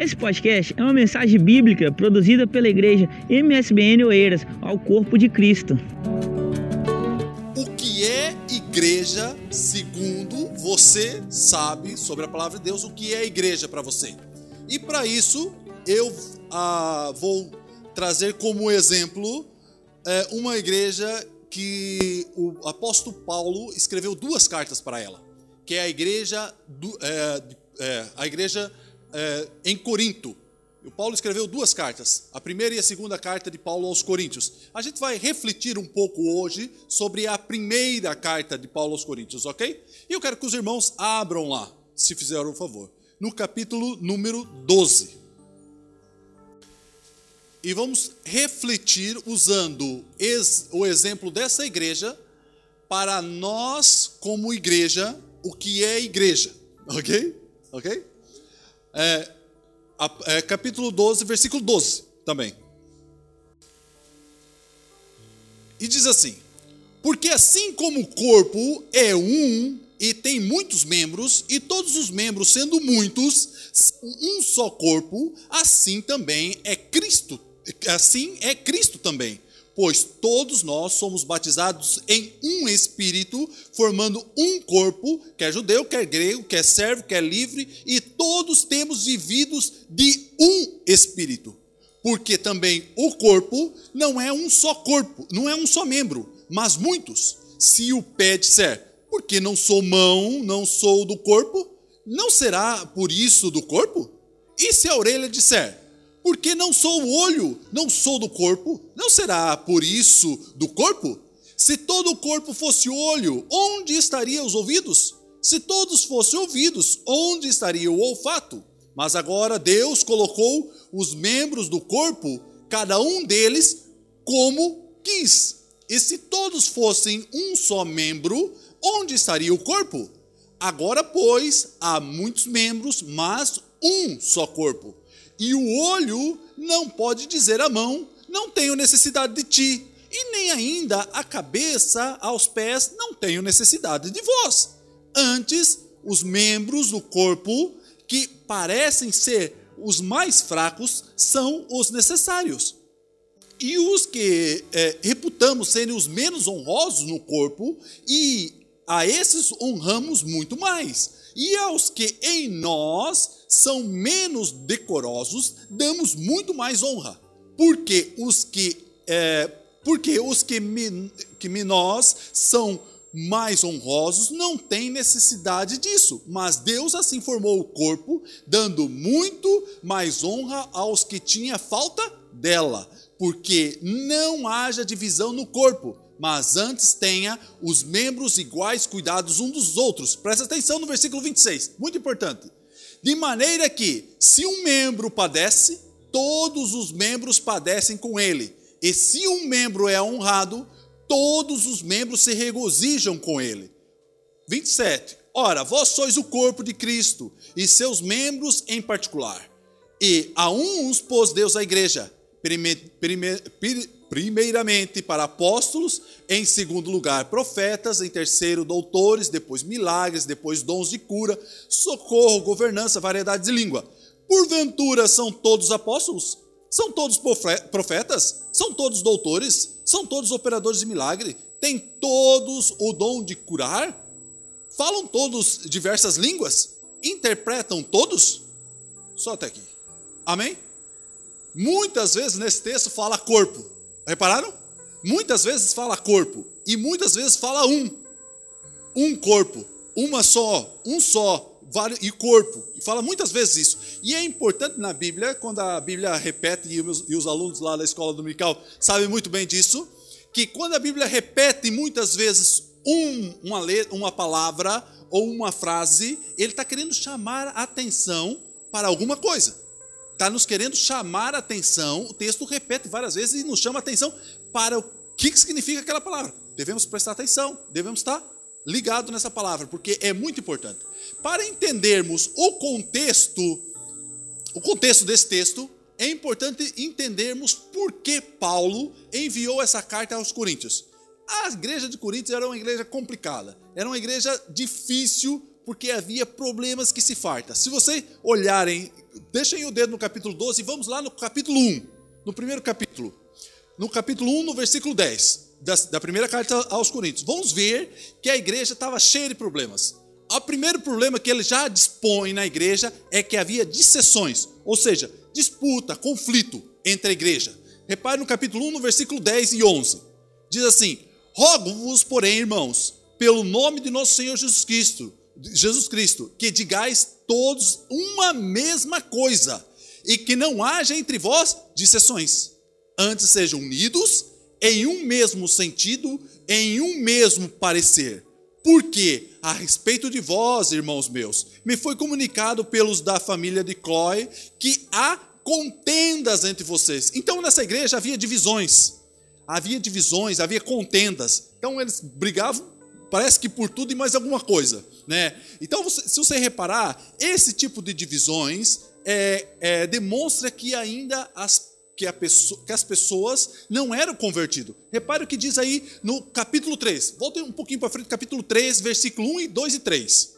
Esse podcast é uma mensagem bíblica produzida pela igreja MSBN Oeiras ao corpo de Cristo. O que é igreja segundo você sabe sobre a palavra de Deus? O que é igreja para você? E para isso eu ah, vou trazer como exemplo é, uma igreja que o apóstolo Paulo escreveu duas cartas para ela, que é a igreja, do, é, é, a igreja é, em Corinto. O Paulo escreveu duas cartas, a primeira e a segunda carta de Paulo aos Coríntios. A gente vai refletir um pouco hoje sobre a primeira carta de Paulo aos Coríntios, ok? E eu quero que os irmãos abram lá, se fizeram um favor, no capítulo número 12. E vamos refletir usando o exemplo dessa igreja para nós, como igreja, o que é igreja, ok? Ok? É, é, capítulo 12, versículo 12 também. E diz assim: Porque assim como o corpo é um e tem muitos membros, e todos os membros, sendo muitos, um só corpo, assim também é Cristo. Assim é Cristo também pois todos nós somos batizados em um espírito, formando um corpo, quer judeu, quer grego, quer servo, quer livre, e todos temos vividos de um espírito. Porque também o corpo não é um só corpo, não é um só membro, mas muitos. Se o pé disser, porque não sou mão, não sou do corpo, não será por isso do corpo? E se a orelha disser, porque não sou o olho, não sou do corpo, não será por isso do corpo? Se todo o corpo fosse olho, onde estariam os ouvidos? Se todos fossem ouvidos, onde estaria o olfato? Mas agora Deus colocou os membros do corpo, cada um deles, como quis. E se todos fossem um só membro, onde estaria o corpo? Agora, pois, há muitos membros, mas um só corpo. E o olho não pode dizer à mão: Não tenho necessidade de ti. E nem ainda a cabeça aos pés: Não tenho necessidade de vós. Antes, os membros do corpo que parecem ser os mais fracos são os necessários. E os que é, reputamos serem os menos honrosos no corpo, e a esses honramos muito mais. E aos que em nós são menos decorosos, damos muito mais honra. Porque os que, é, porque os que, me, que nós são mais honrosos não têm necessidade disso, mas Deus assim formou o corpo, dando muito mais honra aos que tinha falta dela, porque não haja divisão no corpo, mas antes tenha os membros iguais cuidados uns dos outros. Presta atenção no versículo 26, muito importante. De maneira que, se um membro padece, todos os membros padecem com ele. E se um membro é honrado, todos os membros se regozijam com ele. 27. Ora, vós sois o corpo de Cristo, e seus membros em particular. E a uns pôs Deus a igreja, prime, prime, primeiramente para apóstolos, em segundo lugar profetas, em terceiro doutores, depois milagres, depois dons de cura, socorro, governança, variedade de língua. Porventura são todos apóstolos? São todos profetas? São todos doutores? São todos operadores de milagre? Têm todos o dom de curar? Falam todos diversas línguas? Interpretam todos? Só até aqui. Amém? Muitas vezes nesse texto fala corpo. Repararam? Muitas vezes fala corpo e muitas vezes fala um. Um corpo, uma só, um só, e corpo. Fala muitas vezes isso. E é importante na Bíblia, quando a Bíblia repete, e os, e os alunos lá da escola dominical sabem muito bem disso, que quando a Bíblia repete muitas vezes um, uma, letra, uma palavra ou uma frase, ele está querendo chamar a atenção para alguma coisa está nos querendo chamar a atenção. O texto repete várias vezes e nos chama a atenção para o que significa aquela palavra. Devemos prestar atenção, devemos estar ligado nessa palavra, porque é muito importante. Para entendermos o contexto, o contexto desse texto, é importante entendermos por que Paulo enviou essa carta aos Coríntios. A igreja de Coríntios era uma igreja complicada, era uma igreja difícil porque havia problemas que se farta. Se você olharem deixem o dedo no capítulo 12 e vamos lá no capítulo 1, no primeiro capítulo. No capítulo 1, no versículo 10, da, da primeira carta aos Coríntios. Vamos ver que a igreja estava cheia de problemas. O primeiro problema que ele já dispõe na igreja é que havia dissessões, ou seja, disputa, conflito entre a igreja. Repare no capítulo 1, no versículo 10 e 11. Diz assim: Rogo-vos, porém, irmãos, pelo nome de nosso Senhor Jesus Cristo, Jesus Cristo, que digais todos uma mesma coisa, e que não haja entre vós dissessões. Antes sejam unidos em um mesmo sentido, em um mesmo parecer. Porque, a respeito de vós, irmãos meus, me foi comunicado pelos da família de Chloe que há contendas entre vocês. Então, nessa igreja havia divisões. Havia divisões, havia contendas. Então, eles brigavam, parece que por tudo e mais alguma coisa. Né? Então, se você reparar, esse tipo de divisões é, é, demonstra que ainda as que, pessoa, que, as pessoas não eram convertidas. Repare o que diz aí no capítulo 3. Voltem um pouquinho para frente, capítulo 3, versículo 1 e 2 e 3.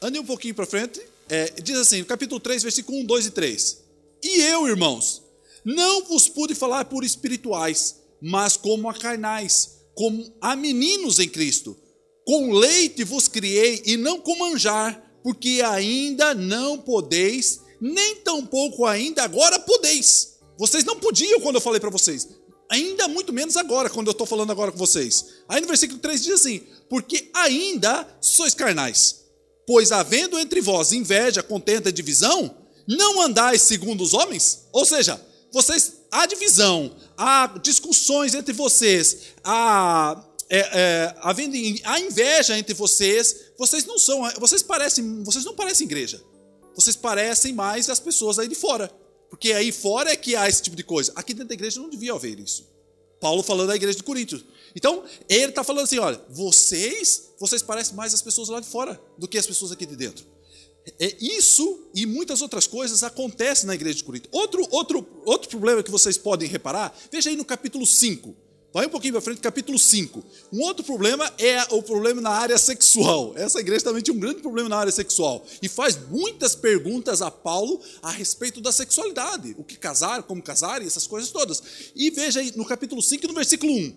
Ande um pouquinho para frente. É, diz assim, no capítulo 3, versículo 1, 2 e 3. E eu, irmãos, não vos pude falar por espirituais, mas como a carnais, como a meninos em Cristo. Com leite vos criei e não com manjar, porque ainda não podeis nem tampouco ainda agora podeis. Vocês não podiam quando eu falei para vocês. Ainda muito menos agora, quando eu estou falando agora com vocês. Aí no versículo 3 diz assim: Porque ainda sois carnais. Pois havendo entre vós inveja, contenta e divisão, não andais segundo os homens? Ou seja, vocês há divisão, há discussões entre vocês, há, é, é, havendo, há inveja entre vocês, vocês não são, vocês parecem, vocês não parecem igreja vocês parecem mais as pessoas aí de fora. Porque aí fora é que há esse tipo de coisa. Aqui dentro da igreja não devia haver isso. Paulo falando da igreja de Coríntios. Então, ele está falando assim: olha, vocês, vocês parecem mais as pessoas lá de fora do que as pessoas aqui de dentro. É isso e muitas outras coisas acontecem na igreja de Corinto. Outro, outro, outro problema que vocês podem reparar, veja aí no capítulo 5. Vai um pouquinho para frente, capítulo 5. Um outro problema é o problema na área sexual. Essa igreja também tinha um grande problema na área sexual. E faz muitas perguntas a Paulo a respeito da sexualidade. O que casar, como casar e essas coisas todas. E veja aí no capítulo 5 e no versículo 1.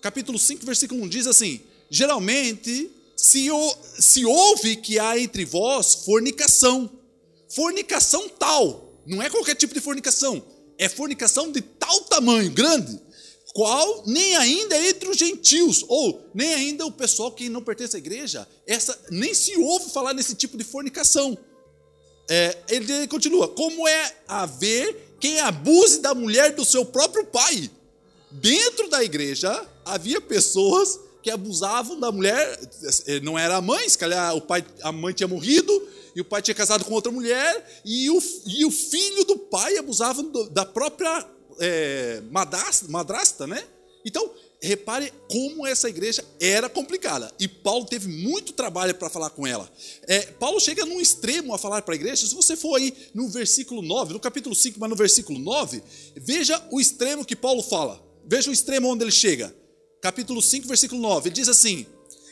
Capítulo 5, versículo 1 diz assim: Geralmente se, se ouve que há entre vós fornicação. Fornicação tal. Não é qualquer tipo de fornicação. É fornicação de tal tamanho, grande qual nem ainda entre os gentios, ou nem ainda o pessoal que não pertence à igreja, essa nem se ouve falar nesse tipo de fornicação. É, ele continua: como é haver quem abuse da mulher do seu próprio pai? Dentro da igreja havia pessoas que abusavam da mulher, é, não era a mãe, se calhar o pai, a mãe tinha morrido, e o pai tinha casado com outra mulher, e o, e o filho do pai abusava do, da própria é, madrasta, madrasta, né? Então, repare como essa igreja era complicada. E Paulo teve muito trabalho para falar com ela. É, Paulo chega num extremo a falar para a igreja. Se você for aí no versículo 9, no capítulo 5, mas no versículo 9, veja o extremo que Paulo fala. Veja o extremo onde ele chega. Capítulo 5, versículo 9. Ele diz assim: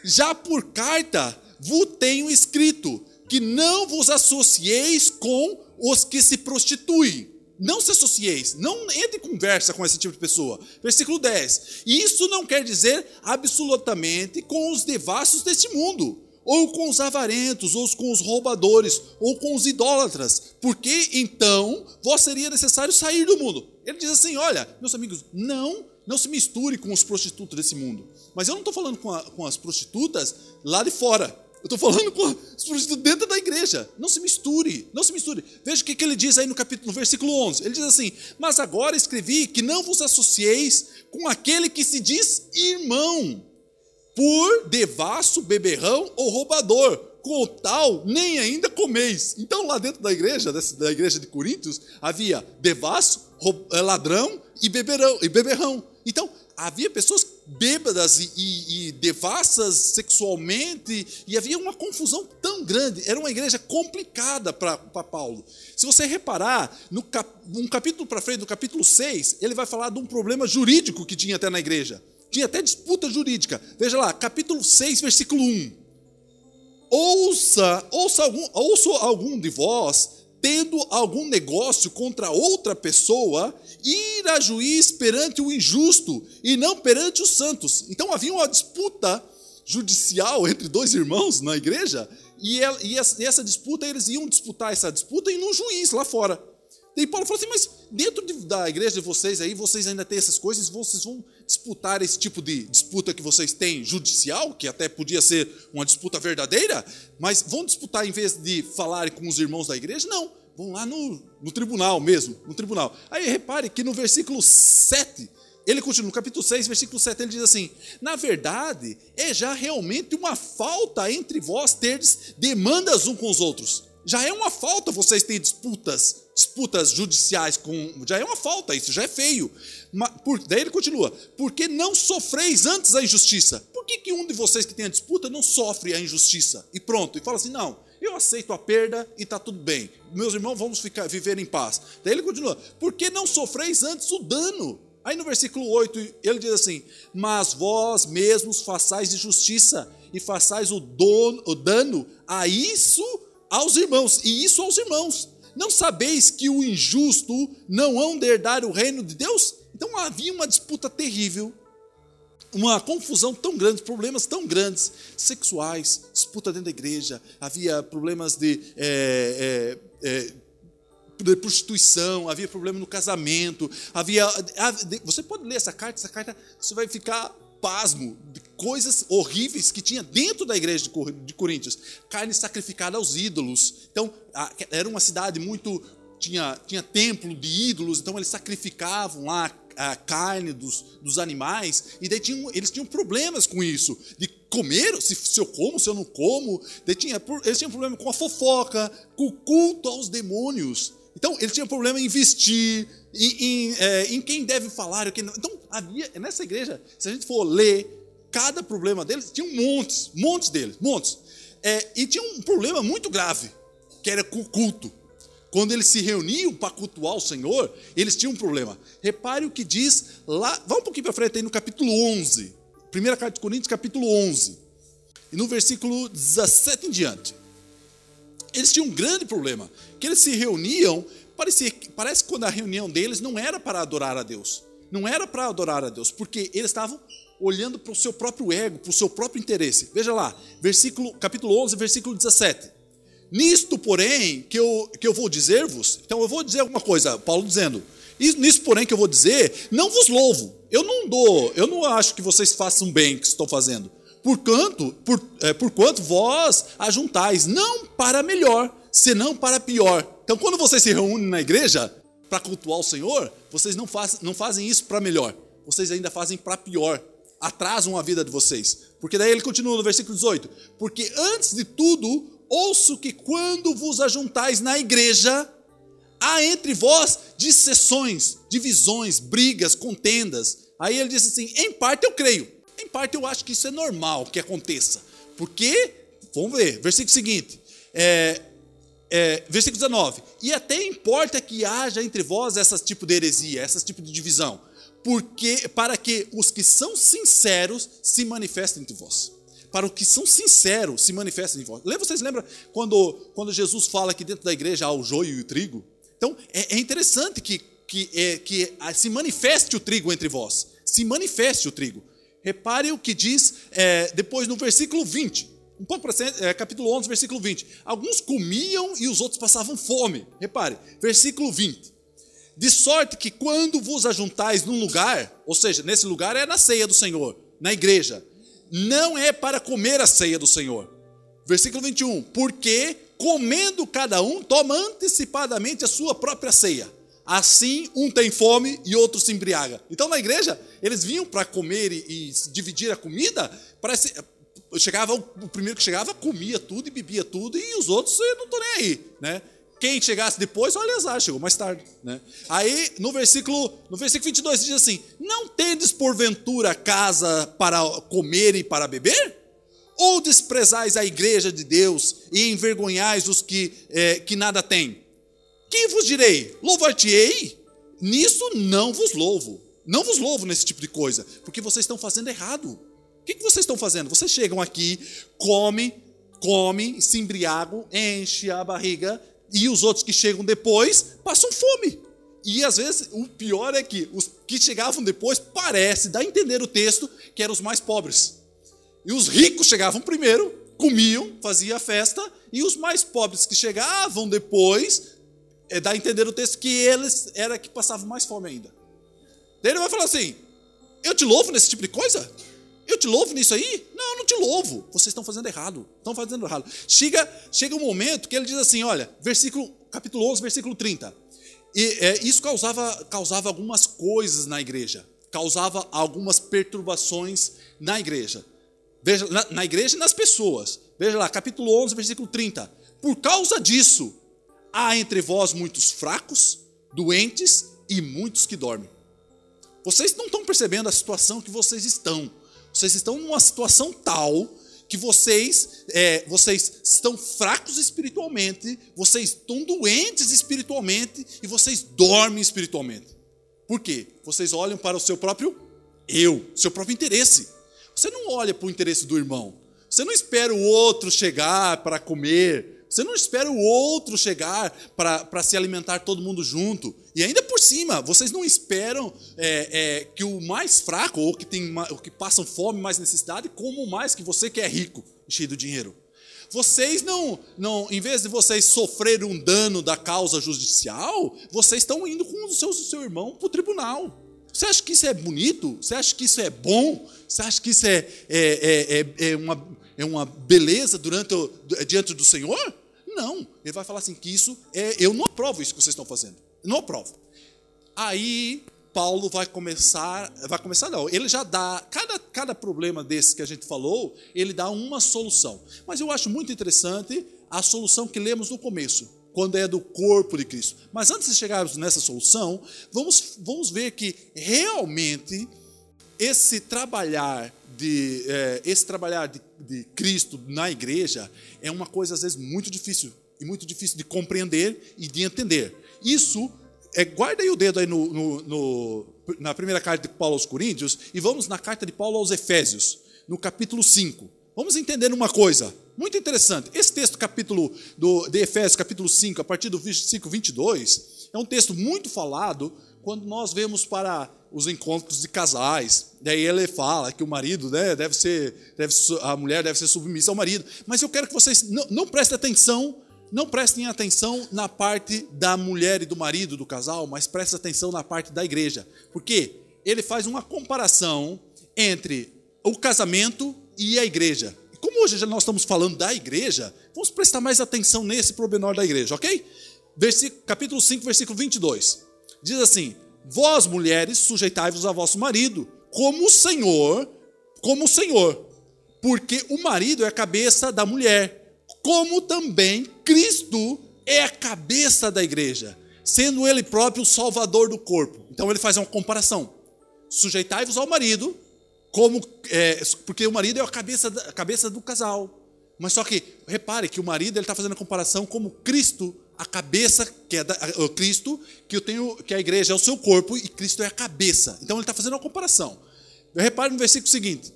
Já por carta vos tenho escrito que não vos associeis com os que se prostituem não se associeis, não entre em conversa com esse tipo de pessoa. Versículo 10. Isso não quer dizer absolutamente com os devassos deste mundo, ou com os avarentos, ou com os roubadores, ou com os idólatras, porque então vós seria necessário sair do mundo. Ele diz assim: olha, meus amigos, não, não se misture com os prostitutos desse mundo. Mas eu não estou falando com, a, com as prostitutas lá de fora. Eu estou falando com os prostitutos dentro da igreja. Não se misture, não se misture. Veja o que, que ele diz aí no capítulo, no versículo 11. Ele diz assim: Mas agora escrevi que não vos associeis com aquele que se diz irmão, por devasso, beberrão ou roubador. Com o tal, nem ainda comeis. Então, lá dentro da igreja, da igreja de Coríntios, havia devasso, eh, ladrão e beberão, e beberrão. Então, havia pessoas bêbadas e, e, e, devassas sexualmente, e havia uma confusão tão grande. Era uma igreja complicada para Paulo. Se você reparar, no cap, um capítulo para frente, no capítulo 6, ele vai falar de um problema jurídico que tinha até na igreja. Tinha até disputa jurídica. Veja lá, capítulo 6, versículo 1. Ouça, ouça algum, ouça algum de vós tendo algum negócio contra outra pessoa, ir a juiz perante o injusto e não perante os santos. Então havia uma disputa judicial entre dois irmãos na igreja, e, essa disputa, eles iam disputar essa disputa em um juiz lá fora. E Paulo falou assim: mas dentro de, da igreja de vocês aí, vocês ainda têm essas coisas, vocês vão disputar esse tipo de disputa que vocês têm judicial, que até podia ser uma disputa verdadeira, mas vão disputar em vez de falarem com os irmãos da igreja? Não, vão lá no, no tribunal mesmo, no tribunal. Aí repare que no versículo 7, ele continua, no capítulo 6, versículo 7, ele diz assim: Na verdade, é já realmente uma falta entre vós terdes demandas um com os outros. Já é uma falta vocês terem disputas, disputas judiciais com. Já é uma falta, isso já é feio. Mas, por, daí ele continua: porque não sofreis antes a injustiça. Por que, que um de vocês que tem a disputa não sofre a injustiça? E pronto, e fala assim: não, eu aceito a perda e está tudo bem. Meus irmãos, vamos ficar, viver em paz. Daí ele continua: porque não sofreis antes o dano? Aí no versículo 8 ele diz assim: Mas vós mesmos façais de justiça e façais o, dono, o dano a isso aos irmãos, e isso aos irmãos. Não sabeis que o injusto não hão de herdar o reino de Deus? Então havia uma disputa terrível, uma confusão tão grande, problemas tão grandes, sexuais, disputa dentro da igreja, havia problemas de, é, é, é, prostituição, havia problema no casamento, havia. Você pode ler essa carta, essa carta você vai ficar pasmo de coisas horríveis que tinha dentro da igreja de Coríntios. Carne sacrificada aos ídolos. Então, era uma cidade muito. Tinha, tinha templo de ídolos, então eles sacrificavam lá a carne dos, dos animais, e daí tinham, eles tinham problemas com isso, de comer, se, se eu como, se eu não como. Daí tinha, eles tinham problema com a fofoca, com o culto aos demônios. Então, ele tinha problema em vestir, em, em, é, em quem deve falar. Não. Então, havia, nessa igreja, se a gente for ler cada problema deles, tinha um montes, montes deles, montes. É, e tinha um problema muito grave, que era com o culto. Quando eles se reuniam para cultuar o Senhor, eles tinham um problema. Repare o que diz lá, vá um pouquinho para frente aí no capítulo 11. Primeira carta de Coríntios, capítulo 11. E no versículo 17 em diante. Eles tinham um grande problema, que eles se reuniam, parecia, parece que quando a reunião deles não era para adorar a Deus. Não era para adorar a Deus, porque eles estavam olhando para o seu próprio ego, para o seu próprio interesse. Veja lá, versículo, capítulo 11, versículo 17. Nisto, porém, que eu, que eu vou dizer-vos, então eu vou dizer alguma coisa, Paulo dizendo, nisso, porém, que eu vou dizer, não vos louvo. Eu não dou, eu não acho que vocês façam bem o que estão fazendo. Por quanto, por, é, vós ajuntais, não para melhor, senão para pior. Então, quando vocês se reúnem na igreja para cultuar o Senhor, vocês não, faz, não fazem isso para melhor, vocês ainda fazem para pior atrasam a vida de vocês. Porque daí ele continua no versículo 18: Porque antes de tudo, ouço que quando vos ajuntais na igreja, há entre vós dissessões, divisões, brigas, contendas. Aí ele diz assim: em parte eu creio, em parte eu acho que isso é normal que aconteça. Porque, vamos ver, versículo seguinte, é, é, versículo 19: E até importa que haja entre vós esse tipo de heresia, esse tipo de divisão porque para que os que são sinceros se manifestem entre vós. Para os que são sinceros se manifestem em vós. Vocês lembram quando, quando Jesus fala que dentro da igreja há o joio e o trigo? Então é, é interessante que, que, é, que se manifeste o trigo entre vós. Se manifeste o trigo. Repare o que diz é, depois no versículo 20. Um pouco para é, capítulo 11, versículo 20. Alguns comiam e os outros passavam fome. Repare, versículo 20. De sorte que quando vos ajuntais num lugar, ou seja, nesse lugar é na ceia do Senhor, na igreja, não é para comer a ceia do Senhor. Versículo 21. Porque comendo cada um, toma antecipadamente a sua própria ceia. Assim, um tem fome e outro se embriaga. Então, na igreja, eles vinham para comer e, e, dividir a comida. Parece, chegava o primeiro que chegava comia tudo e bebia tudo e os outros não estão nem aí, né? Quem chegasse depois, olha azar, chegou mais tarde. Né? Aí, no versículo, no versículo 22, diz assim: Não tendes porventura casa para comer e para beber? Ou desprezais a igreja de Deus e envergonhais os que, é, que nada têm? Que vos direi? Louvar-te-ei? Nisso não vos louvo. Não vos louvo nesse tipo de coisa, porque vocês estão fazendo errado. O que, que vocês estão fazendo? Vocês chegam aqui, comem, comem, se embriagam, enche a barriga, E os outros que chegam depois passam fome. E às vezes o pior é que os que chegavam depois parece, dá a entender o texto, que eram os mais pobres. E os ricos chegavam primeiro, comiam, faziam a festa, e os mais pobres que chegavam depois, é, dá a entender o texto que eles era que passavam mais fome ainda. Daí ele vai falar assim: Eu te louvo nesse tipo de coisa? Eu te louvo nisso aí? Não, eu não te louvo. Vocês estão fazendo errado. Estão fazendo errado. Chega, chega um momento que ele diz assim: olha, versículo, capítulo 11, versículo 30. E é, isso causava, causava algumas coisas na igreja, causava algumas perturbações na igreja. Veja, na, na igreja e nas pessoas. Veja lá, capítulo 11, versículo 30. Por causa disso, há entre vós muitos fracos, doentes e muitos que dormem. Vocês não estão percebendo a situação que vocês estão. Vocês estão numa situação tal que vocês, é, vocês estão fracos espiritualmente, vocês estão doentes espiritualmente e vocês dormem espiritualmente. Por quê? Vocês olham para o seu próprio eu, seu próprio interesse. Você não olha para o interesse do irmão. Você não espera o outro chegar para comer. Você não espera o outro chegar para se alimentar todo mundo junto. E ainda por cima, vocês não esperam é, é, que o mais fraco, ou que, tem, ou que passam fome, mais necessidade, como mais que você que é rico, cheio de dinheiro. Vocês não, não, em vez de vocês sofrerem um dano da causa judicial, vocês estão indo com o seu, o seu irmão para o tribunal. Você acha que isso é bonito? Você acha que isso é bom? Você acha que isso é, é, é, é uma, é uma beleza durante diante do Senhor? Não, ele vai falar assim que isso é, eu não aprovo isso que vocês estão fazendo. Não aprovo. Aí Paulo vai começar, vai começar não, ele já dá, cada, cada problema desse que a gente falou, ele dá uma solução. Mas eu acho muito interessante a solução que lemos no começo, quando é do corpo de Cristo. Mas antes de chegarmos nessa solução, vamos, vamos ver que realmente esse trabalhar de é, esse trabalhar de, de Cristo na igreja é uma coisa às vezes muito difícil e muito difícil de compreender e de entender. Isso é, guarda aí o dedo aí no, no, no, na primeira carta de Paulo aos Coríntios e vamos na carta de Paulo aos Efésios, no capítulo 5. Vamos entender uma coisa muito interessante. Esse texto, capítulo do, de Efésios, capítulo 5, a partir do versículo 22, é um texto muito falado quando nós vemos para os encontros de casais. Daí ele fala que o marido né, deve ser, deve, a mulher deve ser submissa ao marido. Mas eu quero que vocês não, não prestem atenção, não prestem atenção na parte da mulher e do marido do casal, mas prestem atenção na parte da igreja. Porque ele faz uma comparação entre o casamento e a igreja. E como hoje nós estamos falando da igreja, vamos prestar mais atenção nesse pormenor da igreja, ok? Versículo, capítulo 5, versículo 22. Diz assim: Vós, mulheres, sujeitai-vos a vosso marido, como o Senhor, como o Senhor. Porque o marido é a cabeça da mulher, como também Cristo é a cabeça da igreja, sendo ele próprio o salvador do corpo. Então ele faz uma comparação. Sujeitai-vos ao marido, como é, porque o marido é a cabeça, a cabeça do casal. Mas só que, repare que o marido ele está fazendo a comparação como Cristo a cabeça, que é da, o Cristo, que eu tenho, que a igreja é o seu corpo e Cristo é a cabeça. Então ele está fazendo uma comparação. Repare no versículo seguinte: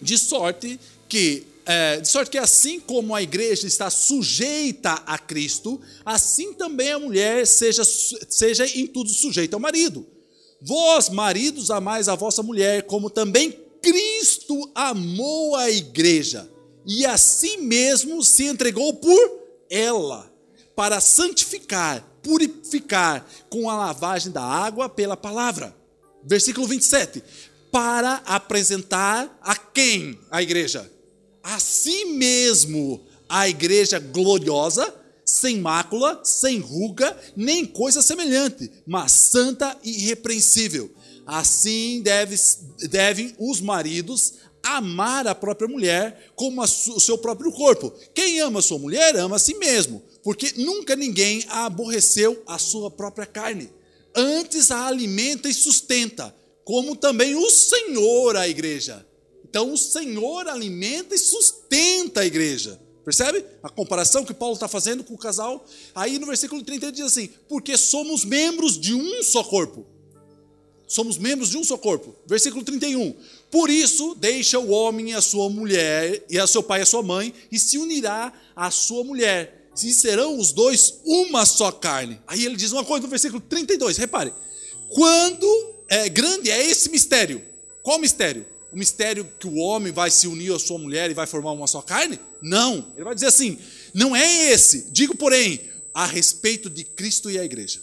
de sorte que é, de sorte que assim como a igreja está sujeita a Cristo, assim também a mulher seja, seja em tudo sujeita ao marido. Vós, maridos, amais a vossa mulher, como também Cristo amou a igreja, e assim mesmo se entregou por ela para santificar, purificar com a lavagem da água pela palavra. Versículo 27. Para apresentar a quem a igreja? A si mesmo, a igreja gloriosa, sem mácula, sem ruga, nem coisa semelhante, mas santa e irrepreensível. Assim deve, devem os maridos amar a própria mulher como a o seu próprio corpo. Quem ama sua mulher ama a si mesmo porque nunca ninguém a aborreceu a sua própria carne. Antes a alimenta e sustenta, como também o Senhor a igreja. Então o Senhor alimenta e sustenta a igreja. Percebe a comparação que Paulo está fazendo com o casal? Aí no versículo 30 ele diz assim: Porque somos membros de um só corpo. Somos membros de um só corpo. Versículo 31. Por isso, deixa o homem e a sua mulher, e a seu pai e a sua mãe, e se unirá à sua mulher e serão os dois uma só carne. Aí ele diz uma coisa no versículo 32, repare. Quando é grande é esse mistério. Qual mistério? O mistério que o homem vai se unir à sua mulher e vai formar uma só carne? Não. Ele vai dizer assim: não é esse. Digo, porém, a respeito de Cristo e a igreja.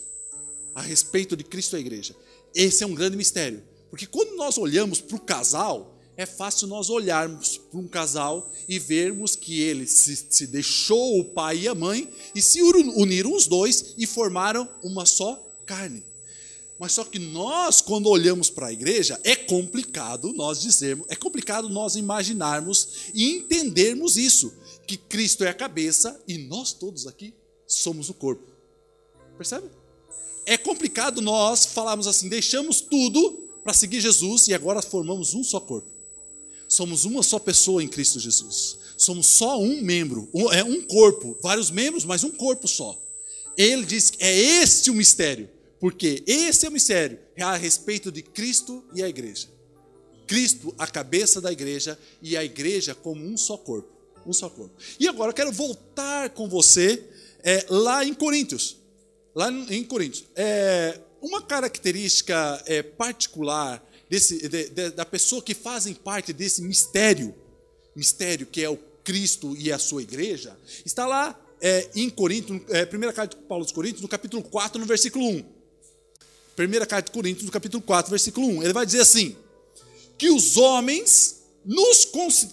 A respeito de Cristo e a igreja. Esse é um grande mistério. Porque quando nós olhamos para o casal, é fácil nós olharmos para um casal e vermos que ele se, se, deixou o pai e a mãe e se uniram os dois e formaram uma só carne. Mas só que nós, quando olhamos para a igreja, é complicado nós dizermos, é complicado nós imaginarmos e entendermos isso, que Cristo é a cabeça e nós todos aqui somos o corpo. Percebe? É complicado nós falarmos assim, deixamos tudo para seguir Jesus e agora formamos um só corpo. Somos uma só pessoa em Cristo Jesus. Somos só um membro, é um corpo, vários membros, mas um corpo só. Ele diz que é este o mistério, porque esse é o mistério é a respeito de Cristo e a igreja. Cristo, a cabeça da igreja, e a igreja como um só corpo. Um só corpo. E agora eu quero voltar com você é, lá em Coríntios. Lá em Coríntios. É, uma característica é, particular desse, de, de, da pessoa que fazem parte desse mistério, mistério que é o Cristo e a sua igreja, está lá é, em Coríntios, é, primeira carta de Paulo aos Coríntios, no capítulo 4, no versículo 1. Primeira carta de Coríntios, no capítulo 4, versículo 1. Ele vai dizer assim: que os homens nos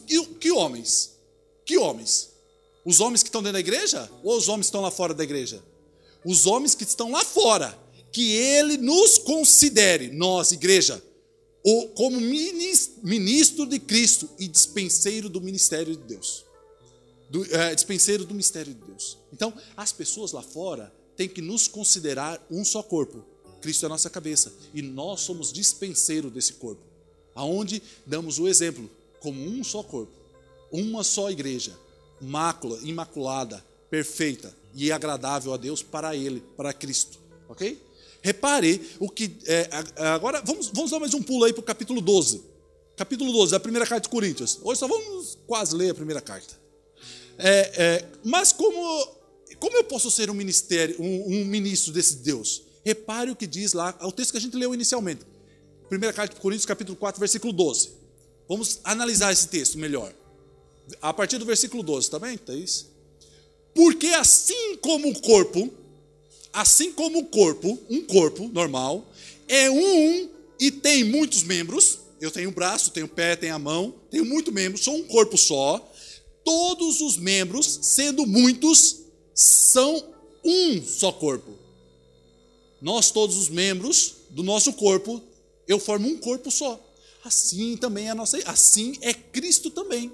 que, que homens? Que homens? Os homens que estão dentro da igreja ou os homens que estão lá fora da igreja? Os homens que estão lá fora, que ele nos considere, nós, igreja, como ministro de Cristo e dispenseiro do ministério de Deus. Do, é, dispenseiro do mistério de Deus. Então, as pessoas lá fora têm que nos considerar um só corpo. Cristo é a nossa cabeça e nós somos dispenseiro desse corpo. Aonde damos o exemplo como um só corpo, uma só igreja, mácula, imaculada, perfeita e agradável a Deus para ele, para Cristo. OK? Repare o que. É, agora, vamos, vamos dar mais um pulo aí para o capítulo 12. Capítulo 12, da primeira carta de Coríntios. Hoje só vamos quase ler a primeira carta. É, é, mas como, como eu posso ser um, ministério, um, um ministro desse Deus? Repare o que diz lá, é o texto que a gente leu inicialmente. Primeira carta de Coríntios, capítulo 4, versículo 12. Vamos analisar esse texto melhor. A partir do versículo 12, tá bem, Thaís? Porque assim como o corpo assim como o corpo, um corpo normal, é um e tem muitos membros, eu tenho um braço, tenho um pé, tenho a mão, tenho muitos membros, sou um corpo só. Todos os membros, sendo muitos, são um só corpo. Nós, todos os membros do nosso corpo, eu formo um corpo só. Assim também é a nossa, assim é Cristo também.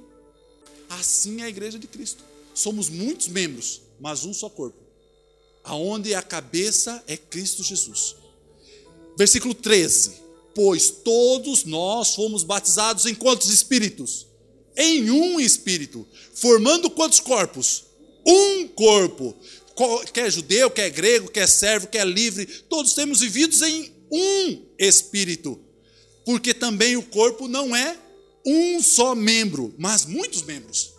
Assim é a igreja de Cristo. Somos muitos membros, mas um só corpo aonde a cabeça é Cristo Jesus. Versículo 13: Pois todos nós fomos batizados em quantos espíritos? Em um espírito, formando quantos corpos? Um corpo. Quer judeu, quer grego, quer servo, quer livre, todos temos vividos em um espírito. Porque também o corpo não é um só membro, mas muitos membros.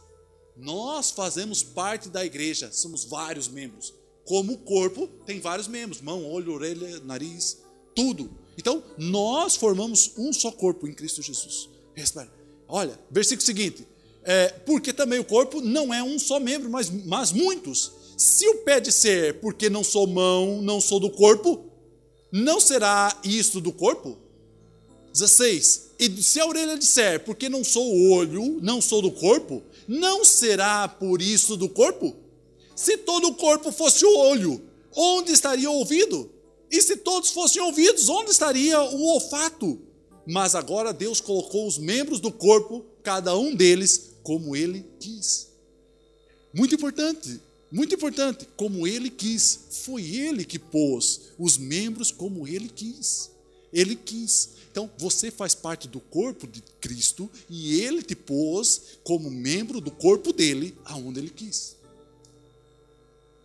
Nós fazemos parte da igreja, somos vários membros. Como o corpo tem vários membros: mão, olho, orelha, nariz, tudo. Então, nós formamos um só corpo em Cristo Jesus. Olha, versículo seguinte: é, porque também o corpo não é um só membro, mas, mas muitos. Se o pé disser, porque não sou mão, não sou do corpo, não será isso do corpo? 16. E se a orelha disser, porque não sou olho, não sou do corpo, não será por isso do corpo? Se todo o corpo fosse o olho, onde estaria o ouvido? E se todos fossem ouvidos, onde estaria o olfato? Mas agora Deus colocou os membros do corpo, cada um deles, como ele quis. Muito importante, muito importante, como ele quis. Foi ele que pôs os membros como ele quis. Ele quis. Então, você faz parte do corpo de Cristo e ele te pôs como membro do corpo dele, aonde ele quis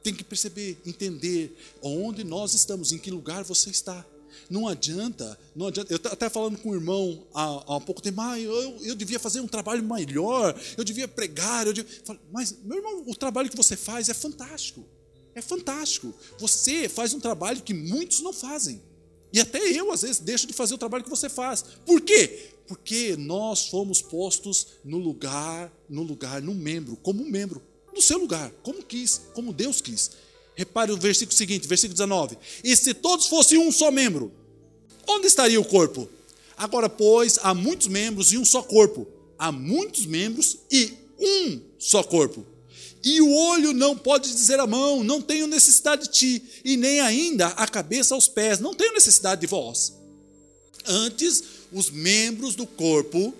tem que perceber, entender onde nós estamos, em que lugar você está. Não adianta, não adianta. Eu até falando com o irmão há, há um pouco tempo, ah, eu, eu devia fazer um trabalho melhor, eu devia pregar, eu devia... mas, meu irmão, o trabalho que você faz é fantástico. É fantástico. Você faz um trabalho que muitos não fazem. E até eu, às vezes, deixo de fazer o trabalho que você faz. Por quê? Porque nós fomos postos no lugar, no lugar, no membro, como membro, no seu lugar, como quis, como Deus quis. Repare o versículo seguinte, versículo 19. E se todos fossem um só membro, onde estaria o corpo? Agora, pois, há muitos membros e um só corpo. Há muitos membros e um só corpo. E o olho não pode dizer à mão: Não tenho necessidade de ti, e nem ainda a cabeça aos pés: Não tenho necessidade de vós. Antes, os membros do corpo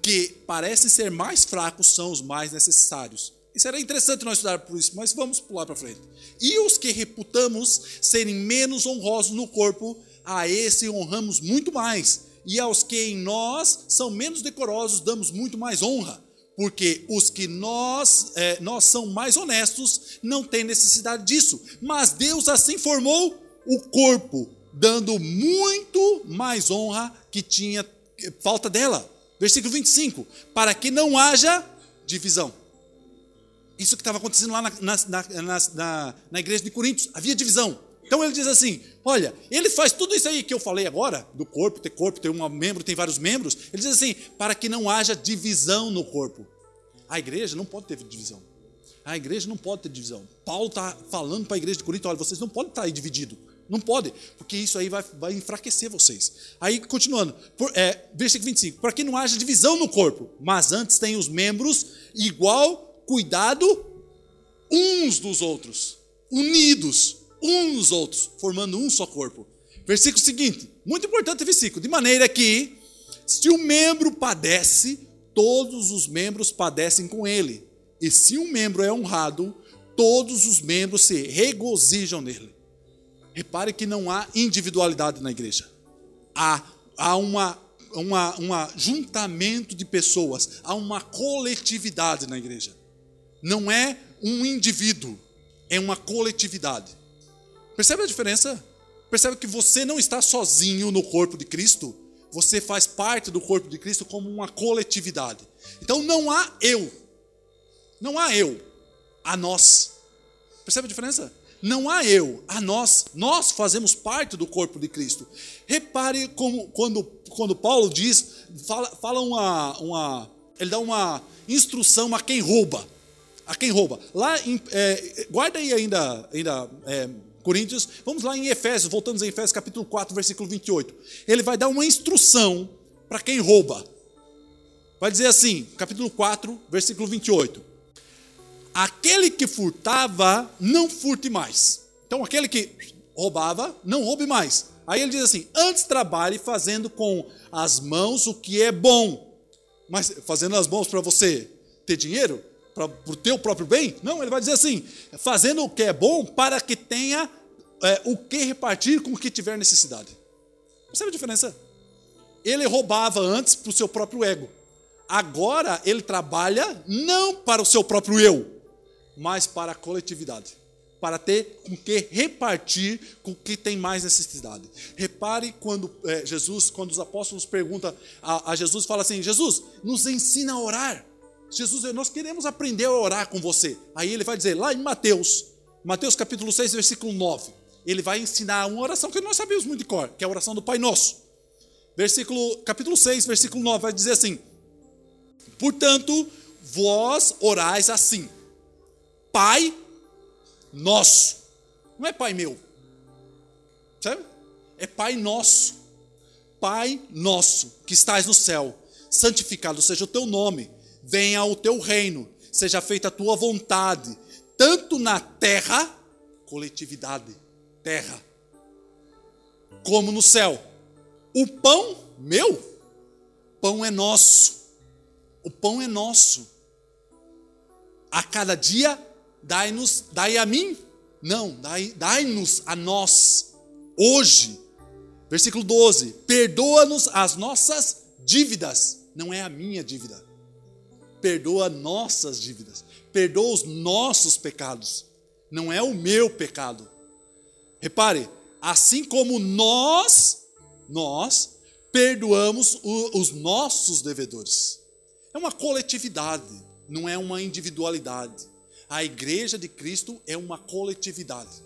que parecem ser mais fracos são os mais necessários. Isso era interessante nós estudar por isso, mas vamos pular para frente. E os que reputamos serem menos honrosos no corpo, a esse honramos muito mais. E aos que em nós são menos decorosos, damos muito mais honra. Porque os que nós, é, nós são mais honestos, não têm necessidade disso. Mas Deus assim formou o corpo, dando muito mais honra que tinha falta dela. Versículo 25: para que não haja divisão. Isso que estava acontecendo lá na, na, na, na, igreja de Coríntios, havia divisão. Então ele diz assim: olha, ele faz tudo isso aí que eu falei agora, do corpo, ter corpo, ter um membro, tem vários membros. Ele diz assim: para que não haja divisão no corpo. A igreja não pode ter divisão. A igreja não pode ter divisão. Paulo está falando para a igreja de Corinto: olha, vocês não podem estar aí divididos. Não pode, porque isso aí vai, vai enfraquecer vocês. Aí, continuando, por, é, versículo 25: para que não haja divisão no corpo, mas antes tem os membros igual cuidado uns dos outros, unidos uns dos outros, formando um só corpo. Versículo seguinte, muito importante versículo, de maneira que se o membro padece, todos os membros padecem com ele. E se um membro é honrado, todos os membros se regozijam nele. Repare que não há individualidade na igreja. Há, há uma, uma, uma juntamento de pessoas, há uma coletividade na igreja não é um indivíduo, é uma coletividade. Percebe a diferença? Percebe que você não está sozinho no corpo de Cristo, você faz parte do corpo de Cristo como uma coletividade. Então não há eu, não há eu, há nós. Percebe a diferença? Não há eu, há nós. Nós fazemos parte do corpo de Cristo. Repare como quando, quando Paulo diz, fala, fala uma, uma, ele dá uma instrução a quem rouba a quem rouba. Lá em, é, guarda aí ainda, ainda é, Coríntios, vamos lá em Efésios, voltamos em Efésios capítulo 4, versículo 28. Ele vai dar uma instrução para quem rouba. Vai dizer assim, capítulo 4, versículo 28. Aquele que furtava, não furte mais. Então, aquele que roubava, não roube mais. Aí ele diz assim: antes trabalhe fazendo com as mãos o que é bom. Mas fazendo as mãos para você ter dinheiro? Para o teu próprio bem? Não, ele vai dizer assim: fazendo o que é bom para que tenha é, o que repartir com o que tiver necessidade. Percebe a diferença? Ele roubava antes para o seu próprio ego. Agora ele trabalha não para o seu próprio eu, mas para a coletividade. Para ter com que repartir com o que tem mais necessidade. Repare quando é, Jesus, quando os apóstolos perguntam a, a Jesus, fala assim: Jesus, nos ensina a orar. Jesus, nós queremos aprender a orar com você. Aí ele vai dizer, lá em Mateus, Mateus capítulo 6, versículo 9, ele vai ensinar uma oração que nós sabemos muito de cor, que é a oração do Pai Nosso. Versículo, capítulo 6, versículo 9, vai dizer assim: Portanto, vós orais assim, Pai Nosso. Não é Pai meu, sabe? É Pai Nosso. Pai Nosso, que estás no céu, santificado seja o teu nome venha o teu reino, seja feita a tua vontade, tanto na terra, coletividade, terra, como no céu. O pão meu, pão é nosso. O pão é nosso. A cada dia dai-nos, dai a mim? Não, dai-nos dai a nós. Hoje. Versículo 12: Perdoa-nos as nossas dívidas, não é a minha dívida perdoa nossas dívidas, perdoa os nossos pecados, não é o meu pecado. Repare, Assim como nós, nós perdoamos o, os nossos devedores. É uma coletividade, não é uma individualidade. A igreja de Cristo é uma coletividade,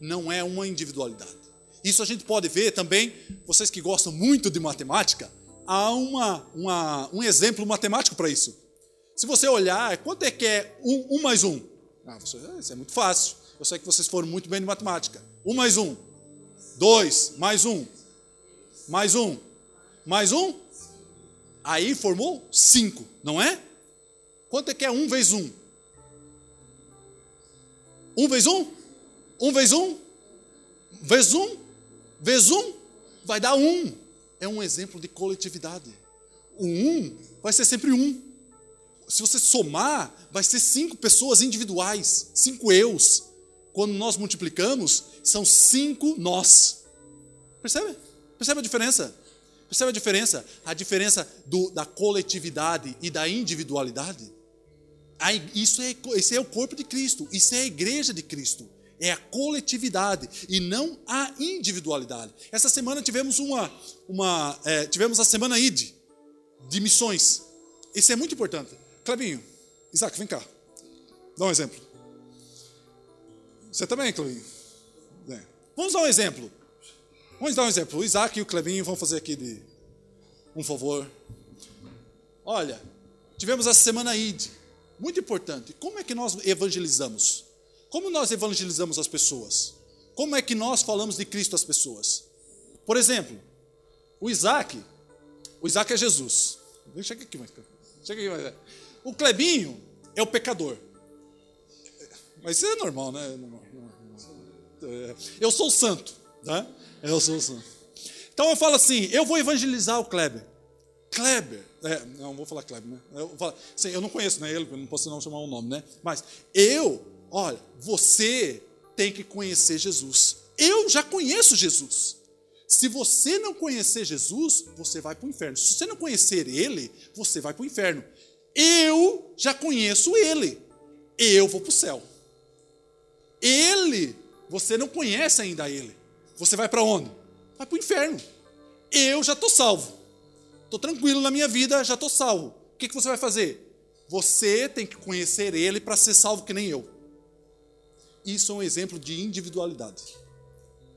não é uma individualidade. Isso a gente pode ver também, vocês que gostam muito de matemática, há uma, uma um exemplo matemático para isso. Se você olhar, quanto é que é um, um mais um? Ah, você, isso é muito fácil. Eu sei que vocês foram muito bem de matemática. Um mais um. Dois, mais um. Mais um. Mais um. Aí formou cinco, não é? Quanto é que é um vezes um? Um vezes um? Um vezes um? Vezes um? Vezes um? Vai dar um. É um exemplo de coletividade. O um vai ser sempre um se você somar, vai ser cinco pessoas individuais, cinco eus. Quando nós multiplicamos, são cinco nós. Percebe? Percebe a diferença? Percebe a diferença? A diferença do, da coletividade e da individualidade? Isso é, esse é o corpo de Cristo, isso é a igreja de Cristo. É a coletividade e não a individualidade. Essa semana tivemos uma, uma é, tivemos a semana ID de missões. Isso é muito importante. Clebinho, Isaac, vem cá. Dá um exemplo. Você também, Clebinho? É. Vamos dar um exemplo. Vamos dar um exemplo. O Isaac e o Clebinho vão fazer aqui de um favor. Olha, tivemos essa semana ID. Muito importante. Como é que nós evangelizamos? Como nós evangelizamos as pessoas? Como é que nós falamos de Cristo às pessoas? Por exemplo, o Isaac, o Isaac é Jesus. Chega aqui, chega aqui, mais. O Clebinho é o pecador. Mas isso é normal, né? É, eu sou santo, tá? Eu sou santo. Então eu falo assim: eu vou evangelizar o Kleber. Kleber, é, não vou falar Kleber, né? Eu, falo, assim, eu não conheço né, ele, não posso não chamar o nome, né? Mas eu, olha, você tem que conhecer Jesus. Eu já conheço Jesus. Se você não conhecer Jesus, você vai para o inferno. Se você não conhecer Ele, você vai para o inferno. Eu já conheço ele. Eu vou para o céu. Ele, você não conhece ainda ele. Você vai para onde? Vai para o inferno. Eu já estou salvo. Estou tranquilo na minha vida, já estou salvo. O que, que você vai fazer? Você tem que conhecer ele para ser salvo que nem eu. Isso é um exemplo de individualidade.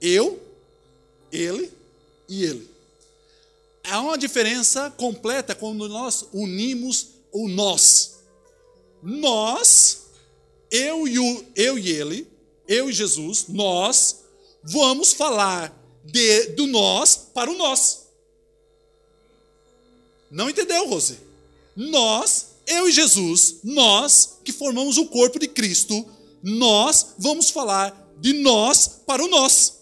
Eu, ele e ele. Há uma diferença completa quando nós unimos o nós. Nós, eu e, o, eu e ele, eu e Jesus, nós vamos falar de, do nós para o nós. Não entendeu, Rose? Nós, eu e Jesus, nós que formamos o corpo de Cristo, nós vamos falar de nós para o nós.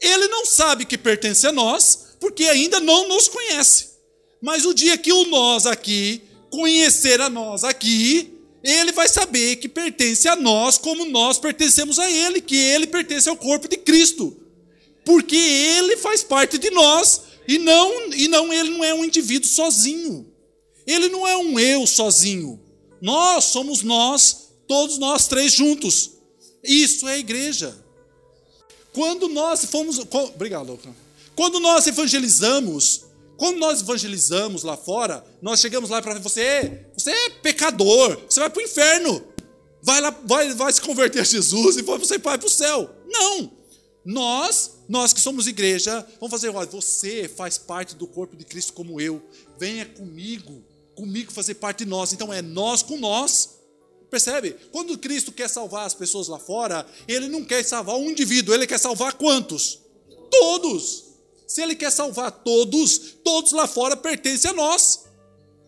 Ele não sabe que pertence a nós, porque ainda não nos conhece. Mas o dia que o nós aqui conhecer a nós aqui, ele vai saber que pertence a nós como nós pertencemos a ele, que ele pertence ao corpo de Cristo. Porque ele faz parte de nós e não e não ele não é um indivíduo sozinho. Ele não é um eu sozinho. Nós somos nós, todos nós três juntos. Isso é a igreja. Quando nós fomos, obrigado, Quando nós evangelizamos, quando nós evangelizamos lá fora, nós chegamos lá para você, você é pecador, você vai para o inferno. Vai lá, vai, vai se converter a Jesus e você vai para o céu. Não. Nós, nós que somos igreja, vamos fazer, olha, você faz parte do corpo de Cristo como eu. Venha comigo, comigo fazer parte de nós. Então é nós com nós. Percebe? Quando Cristo quer salvar as pessoas lá fora, ele não quer salvar um indivíduo, ele quer salvar quantos? Todos. Se ele quer salvar todos, todos lá fora pertencem a nós.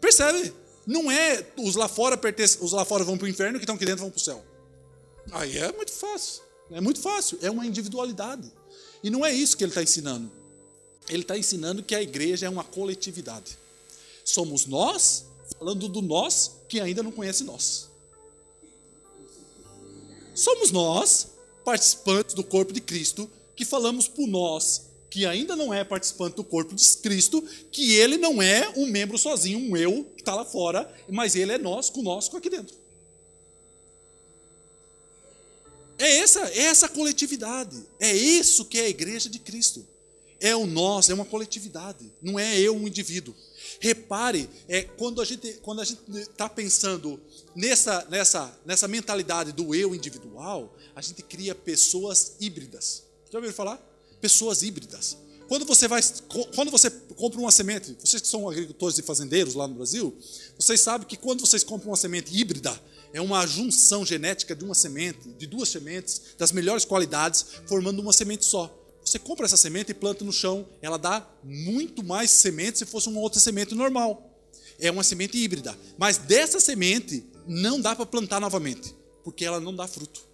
Percebe? Não é os lá fora pertencem, os lá fora vão para o inferno, que estão aqui dentro vão para o céu. Aí é muito fácil. É muito fácil. É uma individualidade. E não é isso que ele está ensinando. Ele está ensinando que a igreja é uma coletividade. Somos nós, falando do nós que ainda não conhece nós. Somos nós, participantes do corpo de Cristo, que falamos por nós que ainda não é participante do corpo de Cristo, que ele não é um membro sozinho, um eu que está lá fora, mas ele é nós conosco aqui dentro. É essa, é essa coletividade. É isso que é a igreja de Cristo. É o nós, é uma coletividade. Não é eu, um indivíduo. Repare, é, quando a gente quando a gente está pensando nessa, nessa, nessa mentalidade do eu individual, a gente cria pessoas híbridas. Já ouviram falar? Pessoas híbridas. Quando você vai, quando você compra uma semente, vocês que são agricultores e fazendeiros lá no Brasil, vocês sabem que quando vocês compram uma semente híbrida, é uma junção genética de uma semente, de duas sementes, das melhores qualidades, formando uma semente só. Você compra essa semente e planta no chão, ela dá muito mais semente se fosse uma outra semente normal. É uma semente híbrida. Mas dessa semente não dá para plantar novamente, porque ela não dá fruto.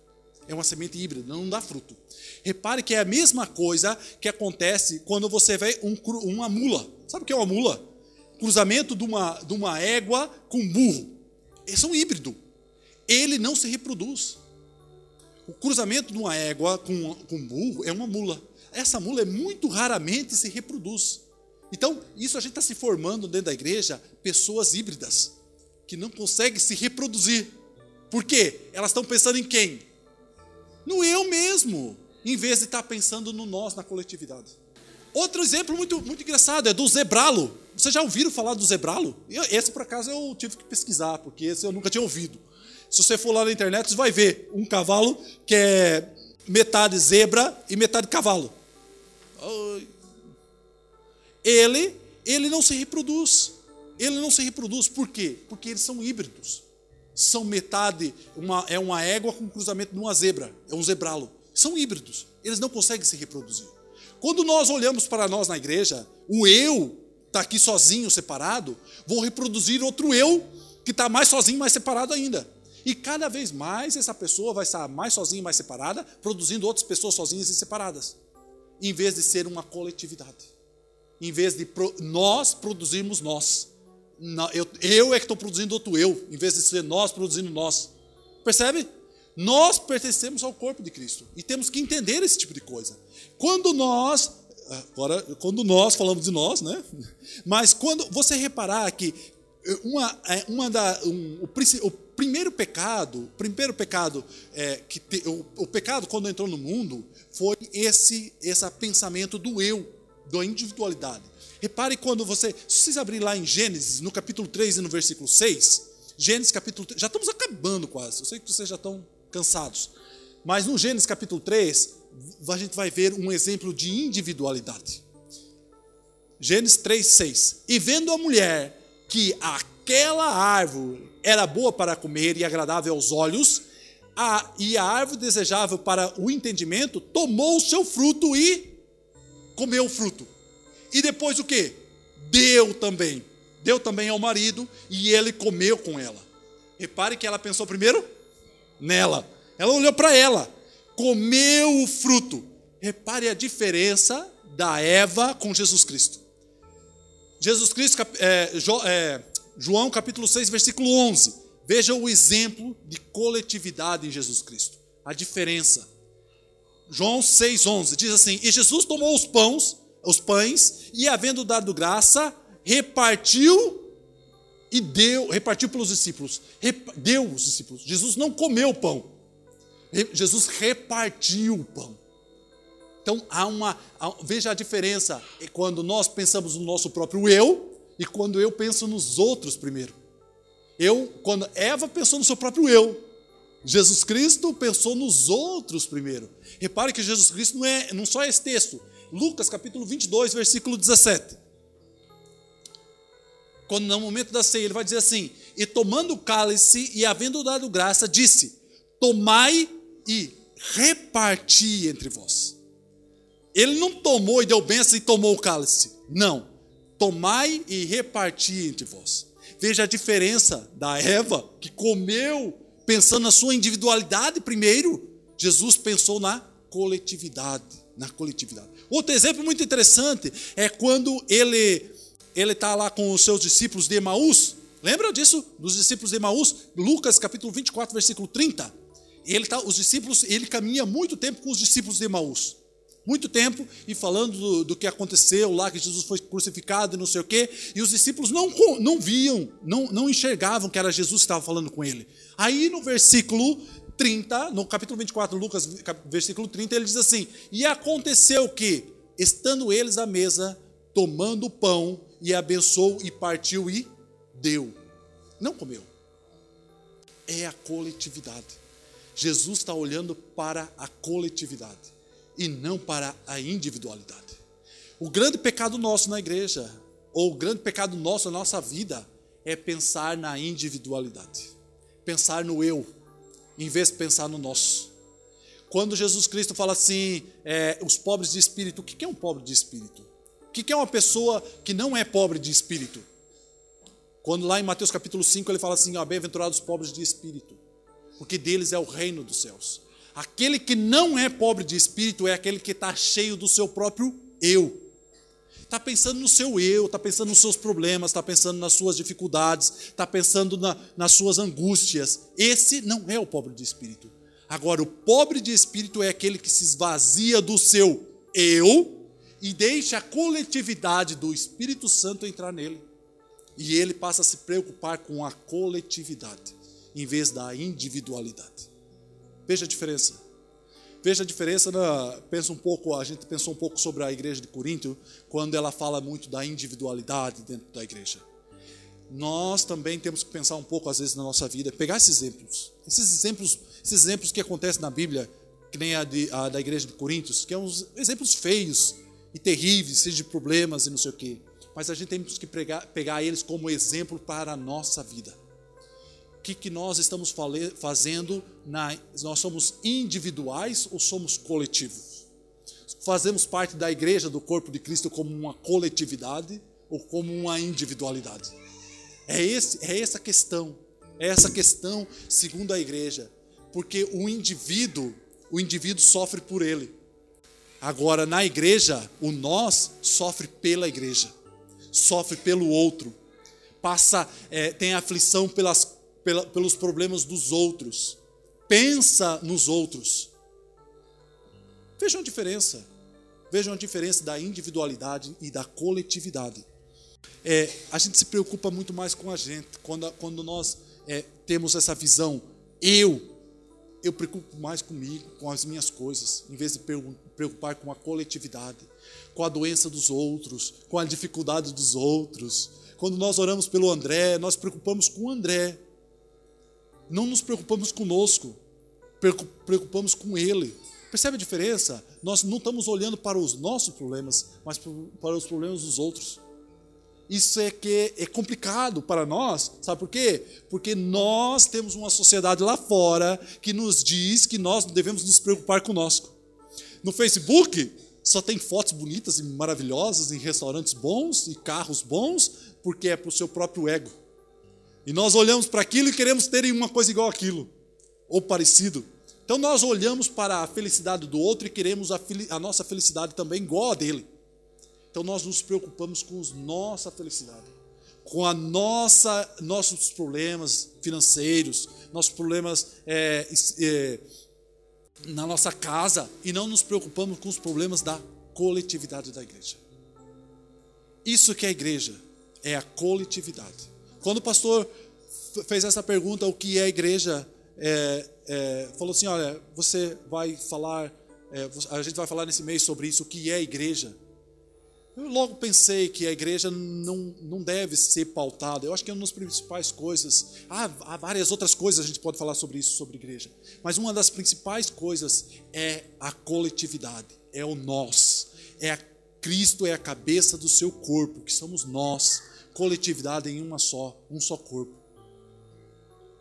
É uma semente híbrida, não dá fruto. Repare que é a mesma coisa que acontece quando você vê um, uma mula. Sabe o que é uma mula? Cruzamento de uma, de uma égua com burro. Esse é um híbrido. Ele não se reproduz. O cruzamento de uma égua com, com burro é uma mula essa mula é muito raramente se reproduz. Então, isso a gente está se formando dentro da igreja, pessoas híbridas, que não conseguem se reproduzir. Por quê? Elas estão pensando em quem? No eu mesmo, em vez de estar tá pensando no nós, na coletividade. Outro exemplo muito, muito engraçado é do zebralo. Vocês já ouviram falar do zebralo? Esse, por acaso, eu tive que pesquisar, porque esse eu nunca tinha ouvido. Se você for lá na internet, você vai ver um cavalo que é metade zebra e metade cavalo. Ele, ele não se reproduz. Ele não se reproduz. Por quê? Porque eles são híbridos. São metade, uma, é uma égua com cruzamento de uma zebra, é um zebralo. São híbridos. Eles não conseguem se reproduzir. Quando nós olhamos para nós na igreja, o eu está aqui sozinho, separado, vou reproduzir outro eu que está mais sozinho, mais separado ainda. E cada vez mais essa pessoa vai estar mais sozinha, mais separada, produzindo outras pessoas sozinhas e separadas em vez de ser uma coletividade. Em vez de pro, nós produzirmos nós. Eu, eu é que estou produzindo outro eu, em vez de ser nós produzindo nós. Percebe? Nós pertencemos ao corpo de Cristo e temos que entender esse tipo de coisa. Quando nós, agora, quando nós falamos de nós, né? Mas quando você reparar que uma, é, uma da, um, o, o, primeiro pecado, o primeiro pecado é, que te, o, o, pecado quando entrou no mundo foi esse esse pensamento do eu, da individualidade. Repare quando você, se vocês abrirem lá em Gênesis, no capítulo 3 e no versículo 6, Gênesis capítulo 3, já estamos acabando quase. Eu sei que vocês já estão cansados. Mas no Gênesis capítulo 3, a gente vai ver um exemplo de individualidade. Gênesis 3, 6. E vendo a mulher que aquela árvore era boa para comer e agradável aos olhos, a, e a árvore desejável para o entendimento, tomou o seu fruto e comeu o fruto. E depois o que? Deu também. Deu também ao marido e ele comeu com ela. Repare que ela pensou primeiro nela. Ela olhou para ela, comeu o fruto. Repare a diferença da Eva com Jesus Cristo. Jesus Cristo, é, é, João capítulo 6, versículo 11. Veja o exemplo de coletividade em Jesus Cristo. A diferença. João 6:11 diz assim: "E Jesus tomou os pães, os pães, e havendo dado graça, repartiu e deu, repartiu pelos discípulos. Deu os discípulos. Jesus não comeu o pão. Jesus repartiu o pão. Então há uma, veja a diferença quando nós pensamos no nosso próprio eu e quando eu penso nos outros primeiro. Eu, quando Eva pensou no seu próprio eu, Jesus Cristo pensou nos outros primeiro. Repare que Jesus Cristo não é não só é esse texto. Lucas capítulo 22, versículo 17. Quando no momento da ceia ele vai dizer assim: "E tomando o cálice e havendo dado graça, disse: Tomai e reparti entre vós." Ele não tomou e deu bênção e tomou o cálice. Não. Tomai e reparti entre vós. Veja a diferença da Eva, que comeu pensando na sua individualidade primeiro. Jesus pensou na coletividade, na coletividade. Outro exemplo muito interessante é quando ele ele está lá com os seus discípulos de Emaús. Lembra disso? Dos discípulos de Emaús? Lucas capítulo 24, versículo 30. Ele tá, os discípulos, ele caminha muito tempo com os discípulos de Emaús muito tempo e falando do, do, que aconteceu lá, que Jesus foi crucificado e não sei o quê, e os discípulos não, não viam, não, não enxergavam que era Jesus que estava falando com ele. Aí no versículo 30, no capítulo 24, Lucas, versículo 30, ele diz assim: E aconteceu que, estando eles à mesa, tomando o pão, e abençoou, e partiu e deu. Não comeu. É a coletividade. Jesus está olhando para a coletividade e não para a individualidade. O grande pecado nosso na igreja, ou o grande pecado nosso na nossa vida, é pensar na individualidade, pensar no eu, em vez de pensar no nosso. Quando Jesus Cristo fala assim, é, os pobres de espírito, o que é um pobre de espírito? O que é uma pessoa que não é pobre de espírito? Quando lá em Mateus capítulo 5 ele fala assim: bem-aventurados os pobres de espírito, porque deles é o reino dos céus. Aquele que não é pobre de espírito é aquele que está cheio do seu próprio eu. Está pensando no seu eu, está pensando nos seus problemas, está pensando nas suas dificuldades, está pensando na, nas suas angústias. Esse não é o pobre de espírito. Agora, o pobre de espírito é aquele que se esvazia do seu eu e deixa a coletividade do Espírito Santo entrar nele. E ele passa a se preocupar com a coletividade, em vez da individualidade. Veja a diferença. Veja a diferença, na, pensa um pouco, a gente pensou um pouco sobre a igreja de Corinto, quando ela fala muito da individualidade dentro da igreja. Nós também temos que pensar um pouco, às vezes, na nossa vida, pegar esses exemplos. Esses exemplos, esses exemplos que acontecem na Bíblia, que nem a, de, a da igreja de Corinto, que são uns exemplos feios e terríveis, cheios de problemas e não sei o quê. Mas a gente tem que pegar, pegar eles como exemplo para a nossa vida que, que nós estamos fazendo? Na, nós somos individuais ou somos coletivos? Fazemos parte da igreja, do corpo de Cristo, como uma coletividade ou como uma individualidade? É, esse, é essa questão. É essa questão segundo a igreja. Porque o indivíduo, o indivíduo sofre por ele. Agora, na igreja, o nós sofre pela igreja, sofre pelo outro, passa, é, tem aflição pelas pela, pelos problemas dos outros. Pensa nos outros. Vejam a diferença. Vejam a diferença da individualidade e da coletividade. É, a gente se preocupa muito mais com a gente. Quando, quando nós é, temos essa visão, eu, eu preocupo mais comigo, com as minhas coisas, em vez de preocupar com a coletividade, com a doença dos outros, com a dificuldade dos outros. Quando nós oramos pelo André, nós preocupamos com o André, não nos preocupamos conosco, preocupamos com Ele. Percebe a diferença? Nós não estamos olhando para os nossos problemas, mas para os problemas dos outros. Isso é que é complicado para nós, sabe por quê? Porque nós temos uma sociedade lá fora que nos diz que nós devemos nos preocupar conosco. No Facebook, só tem fotos bonitas e maravilhosas em restaurantes bons e carros bons, porque é para o seu próprio ego. E nós olhamos para aquilo e queremos ter uma coisa igual aquilo, ou parecido. Então nós olhamos para a felicidade do outro e queremos a, a nossa felicidade também igual a dele. Então nós nos preocupamos com a nossa felicidade, com a nossa nossos problemas financeiros, nossos problemas é, é, na nossa casa e não nos preocupamos com os problemas da coletividade da igreja. Isso que é a igreja, é a coletividade. Quando o pastor fez essa pergunta, o que é igreja, é, é, falou assim: olha, você vai falar, é, a gente vai falar nesse mês sobre isso, o que é igreja. Eu logo pensei que a igreja não, não deve ser pautada. Eu acho que é uma das principais coisas. Há, há várias outras coisas a gente pode falar sobre isso, sobre igreja. Mas uma das principais coisas é a coletividade, é o nós. É a, Cristo é a cabeça do seu corpo, que somos nós coletividade em uma só, um só corpo.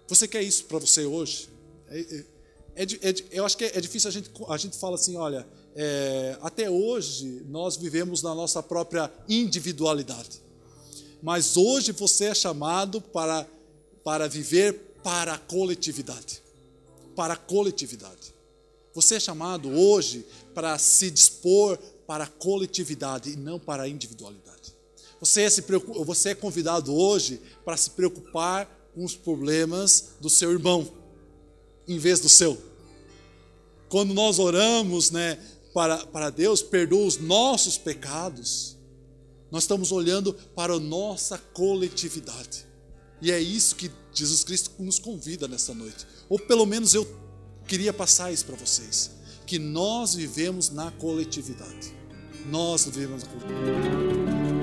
Você quer isso para você hoje? É, é, é, é, eu acho que é, difícil a gente, a gente fala assim, olha, é, até hoje nós vivemos na nossa própria individualidade. Mas hoje você é chamado para, para viver para a coletividade. Para a coletividade. Você é chamado hoje para se dispor para a coletividade e não para a individualidade. Você, se preocupa, você é convidado hoje para se preocupar com os problemas do seu irmão, em vez do seu. Quando nós oramos né, para, para Deus, perdoa os nossos pecados, nós estamos olhando para a nossa coletividade. E é isso que Jesus Cristo nos convida nessa noite. Ou pelo menos eu, Queria passar isso para vocês, que nós vivemos na coletividade. Nós vivemos na coletividade.